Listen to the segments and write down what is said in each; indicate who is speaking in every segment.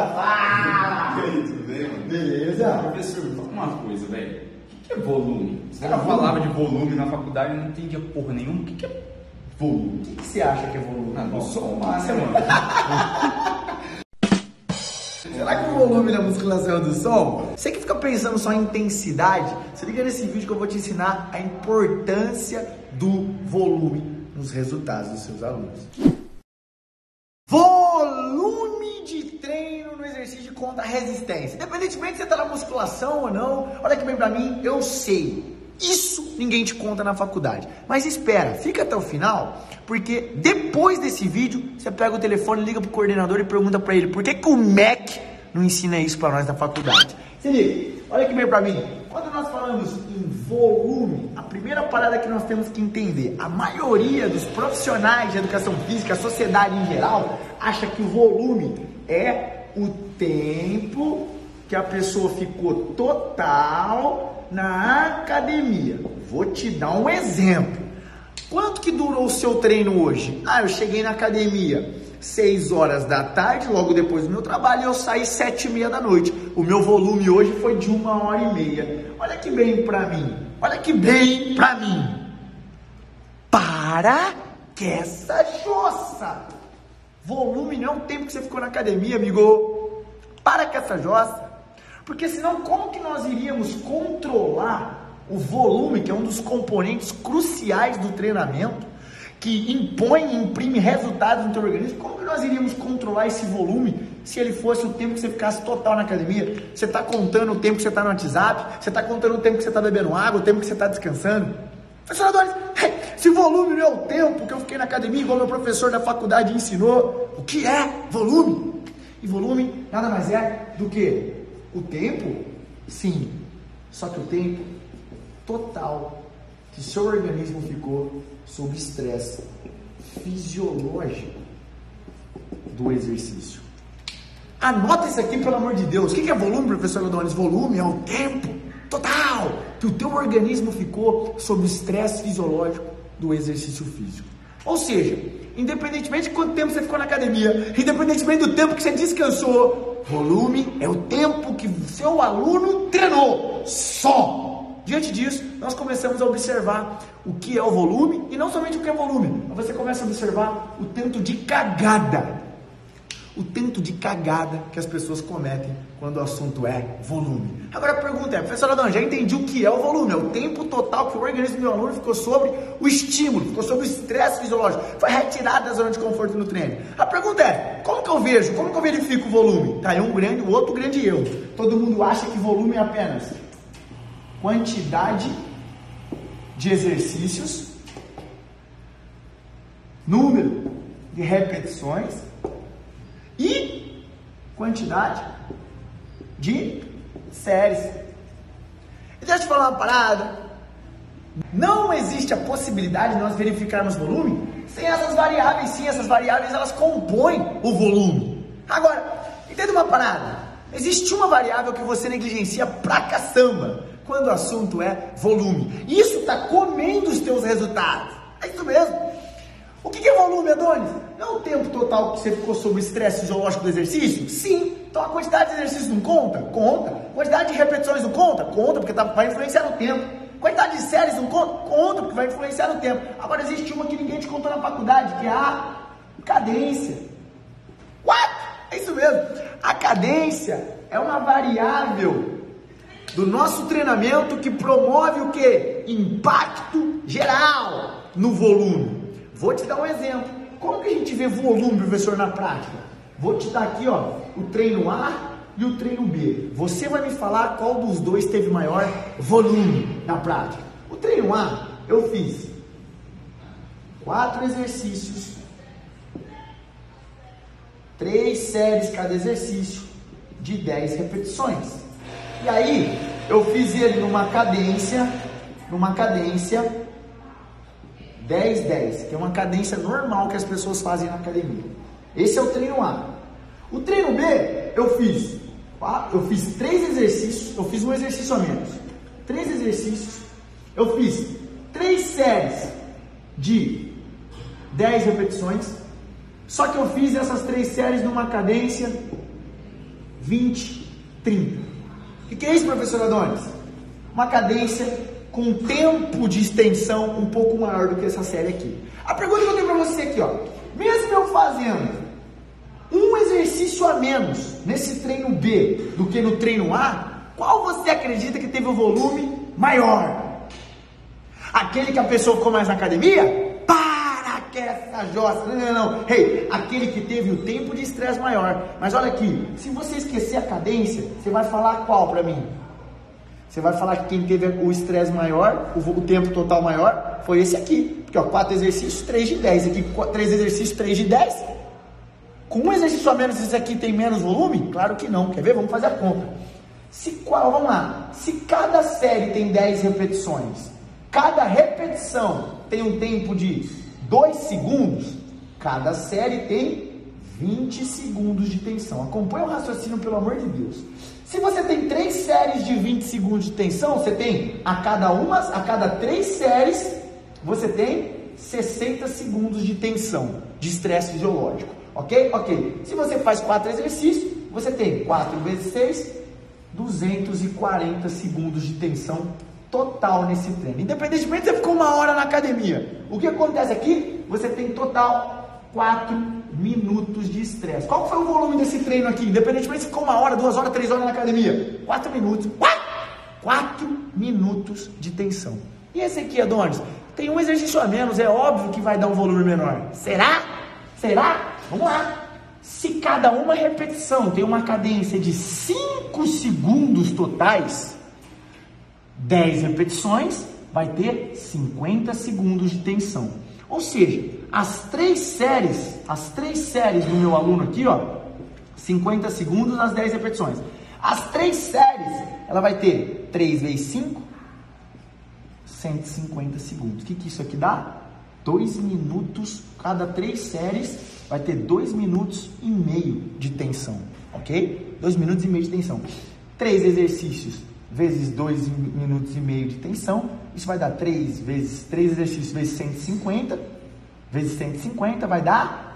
Speaker 1: Fala!
Speaker 2: Tudo bem, mano?
Speaker 1: Beleza?
Speaker 2: Professor, me fala uma coisa, velho. O que é volume? Os caras falavam de volume na faculdade e não entendia porra nenhuma. O que é volume?
Speaker 1: O que, que você acha que é volume?
Speaker 2: Ah,
Speaker 1: que você
Speaker 2: né,
Speaker 1: mano? Será que o volume da musculação é do som? Você que fica pensando só em intensidade, se liga nesse vídeo que eu vou te ensinar a importância do volume nos resultados dos seus alunos. Volume de treino no conta resistência. Independentemente se você está na musculação ou não, olha que bem pra mim, eu sei. Isso ninguém te conta na faculdade. Mas espera, fica até o final, porque depois desse vídeo, você pega o telefone, liga pro coordenador e pergunta para ele por que, que o MEC não ensina isso para nós na faculdade. Se liga, olha que bem pra mim. Quando nós falamos em volume, a primeira parada que nós temos que entender, a maioria dos profissionais de educação física, a sociedade em geral, acha que o volume é o tempo que a pessoa ficou total na academia. Vou te dar um exemplo. Quanto que durou o seu treino hoje? Ah, eu cheguei na academia 6 horas da tarde, logo depois do meu trabalho, e eu saí 7 e meia da noite. O meu volume hoje foi de uma hora e meia. Olha que bem pra mim. Olha que bem pra mim. Para que essa jossa. Volume não é o tempo que você ficou na academia, amigo. Para com essa jossa. Porque senão como que nós iríamos controlar o volume, que é um dos componentes cruciais do treinamento, que impõe e imprime resultados no teu organismo, como que nós iríamos controlar esse volume se ele fosse o tempo que você ficasse total na academia? Você está contando o tempo que você está no WhatsApp, você está contando o tempo que você está bebendo água, o tempo que você está descansando? Professor Adonis, se volume não é o tempo que eu fiquei na academia, igual meu professor da faculdade ensinou, o que é volume? E volume nada mais é do que o tempo, sim, só que o tempo total que seu organismo ficou sob estresse fisiológico do exercício. Anota isso aqui, pelo amor de Deus. O que é volume, professor Adonis? Volume é o tempo total que o teu organismo ficou sob estresse fisiológico do exercício físico. Ou seja, independentemente de quanto tempo você ficou na academia, independentemente do tempo que você descansou, volume é o tempo que seu aluno treinou. Só. Diante disso, nós começamos a observar o que é o volume e não somente o que é volume, mas você começa a observar o tanto de cagada o tanto de cagada que as pessoas cometem quando o assunto é volume. Agora a pergunta é, professor Adão, já entendi o que é o volume, é o tempo total que o organismo do aluno ficou sobre o estímulo, ficou sobre o estresse fisiológico, foi retirado da zona de conforto no treino. A pergunta é, como que eu vejo, como que eu verifico o volume? Tá aí um grande, o outro grande erro. Todo mundo acha que volume é apenas quantidade de exercícios, número de repetições quantidade de séries. Deixa eu te falar uma parada. Não existe a possibilidade de nós verificarmos volume sem essas variáveis. Sim, essas variáveis elas compõem o volume. Agora, entenda uma parada. Existe uma variável que você negligencia pra caçamba quando o assunto é volume. Isso está comendo os teus resultados. É isso mesmo. O que é volume, Adonis? É o tempo total que você ficou sob estresse fisiológico do exercício? Sim. Então a quantidade de exercícios não conta? Conta. Quantidade de repetições não conta? Conta, porque tá, vai influenciar no tempo. Quantidade de séries não conta? Conta, porque vai influenciar no tempo. Agora existe uma que ninguém te contou na faculdade, que é a cadência. What? É isso mesmo. A cadência é uma variável do nosso treinamento que promove o que? Impacto geral no volume. Vou te dar um exemplo. Como que a gente vê volume, professor, na prática? Vou te dar aqui, ó, o treino A e o treino B. Você vai me falar qual dos dois teve maior volume na prática. O treino A, eu fiz quatro exercícios, três séries cada exercício, de 10 repetições. E aí, eu fiz ele numa cadência, numa cadência 10, 10, que é uma cadência normal que as pessoas fazem na academia. Esse é o treino A. O treino B, eu fiz, eu fiz três exercícios, eu fiz um exercício a menos. Três exercícios, eu fiz três séries de 10 repetições, só que eu fiz essas três séries numa cadência 20, 30. O que é isso, professor Adonis? Uma cadência com tempo de extensão um pouco maior do que essa série aqui. A pergunta que eu tenho para você aqui, ó. Mesmo eu fazendo um exercício a menos nesse treino B do que no treino A, qual você acredita que teve o volume maior? Aquele que a pessoa ficou mais na academia? Para que essa jossa! Não, não, não. Hey, aquele que teve o tempo de estresse maior. Mas olha aqui, se você esquecer a cadência, você vai falar qual para mim? Você vai falar que quem teve o estresse maior, o, tempo total maior, foi esse aqui. Porque ó, 4 exercícios, 3 de 10. Aqui, 3 exercícios, 3 de 10. Com um exercício a menos, esse aqui tem menos volume? Claro que não. Quer ver? Vamos fazer a conta. Se qual, vamos lá. Se cada série tem 10 repetições, cada repetição tem um tempo de 2 segundos, cada série tem 20 segundos de tensão. Acompanhe o raciocínio, pelo amor de Deus. Se você tem três séries de 20 segundos de tensão, você tem a cada uma, a cada três séries, você tem 60 segundos de tensão, de estresse fisiológico. Ok? Ok. Se você faz quatro exercícios, você tem 4 vezes 6, 240 segundos de tensão total nesse treino. Independentemente de você ficou uma hora na academia. O que acontece aqui? Você tem total 4 minutos de estresse. Qual foi o volume desse treino aqui? Independentemente se ficou uma hora, duas horas, três horas na academia. Quatro minutos. Quatro minutos de tensão. E esse aqui, Adonis? Tem um exercício a menos, é óbvio que vai dar um volume menor. Será? Será? Vamos lá. Se cada uma repetição tem uma cadência de 5 segundos totais, 10 repetições vai ter 50 segundos de tensão. Ou seja, as três séries, as três séries do meu aluno aqui, ó, 50 segundos nas 10 repetições. As três séries, ela vai ter 3 vezes 5, 150 segundos. O que, que isso aqui dá? 2 minutos, cada três séries vai ter 2 minutos e meio de tensão, ok? 2 minutos e meio de tensão. Três exercícios vezes 2 minutos e meio de tensão, isso vai dar 3 vezes 3 exercícios vezes 150, vezes 150 vai dar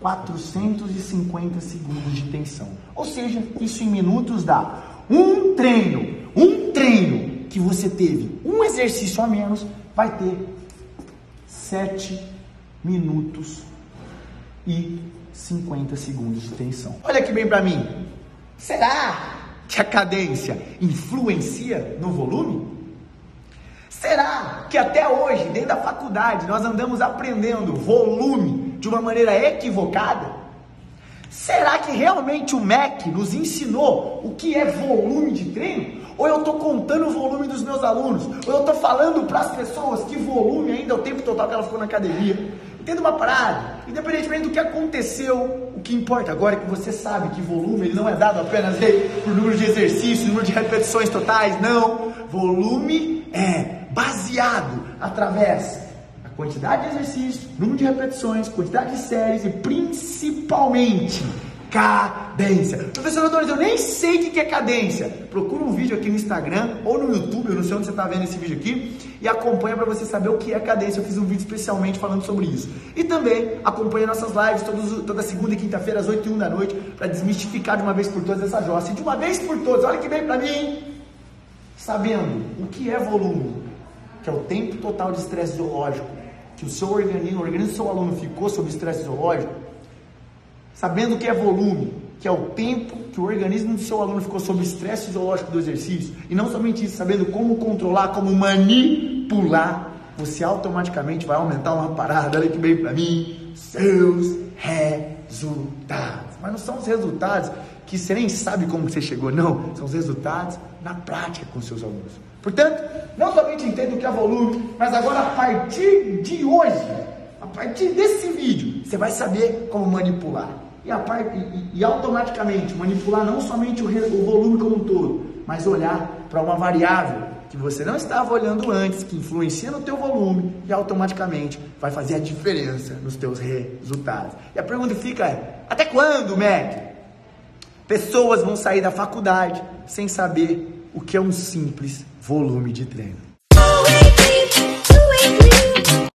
Speaker 1: 450 segundos de tensão. Ou seja, isso em minutos dá um treino, um treino que você teve um exercício a menos, vai ter 7 minutos e 50 segundos de tensão. Olha aqui bem para mim. Será que a cadência influencia no volume? Será que até hoje, dentro da faculdade, nós andamos aprendendo volume de uma maneira equivocada? Será que realmente o MEC nos ensinou o que é volume de treino? Ou eu estou contando o volume dos meus alunos? Ou eu estou falando para as pessoas que volume ainda é o tempo total que ela ficou na academia? Entenda uma parada, independentemente do que aconteceu, o que importa agora é que você sabe que volume ele não é dado apenas por número de exercícios, número de repetições totais, não. Volume é baseado através da quantidade de exercícios, número de repetições, quantidade de séries e principalmente cadência. Professor Adonis, eu nem sei o que é cadência. Procura um vídeo aqui no Instagram ou no YouTube, eu não sei onde você está vendo esse vídeo aqui, e acompanha para você saber o que é cadência. Eu fiz um vídeo especialmente falando sobre isso. E também acompanha nossas lives todos, toda segunda e quinta-feira às 8 e 1 da noite para desmistificar de uma vez por todas essa jossa. E de uma vez por todas, olha que bem para mim, sabendo o que é volume, que é o tempo total de estresse zoológico, que o seu organismo, o organismo do seu aluno ficou sob estresse zoológico, sabendo que é volume, que é o tempo que o organismo do seu aluno ficou sob estresse fisiológico do exercício, e não somente isso, sabendo como controlar, como manipular, você automaticamente vai aumentar uma parada, olha que bem para mim, seus resultados. Mas não são os resultados que você nem sabe como você chegou, não, são os resultados na prática com seus alunos. Portanto, não somente entenda o que é volume, mas agora a partir de hoje, a partir desse vídeo, você vai saber como manipular. E, e, e automaticamente manipular não somente o, o volume como um todo, mas olhar para uma variável que você não estava olhando antes, que influencia no teu volume e automaticamente vai fazer a diferença nos teus resultados. E a pergunta fica é, até quando, Mac? Pessoas vão sair da faculdade sem saber o que é um simples volume de treino.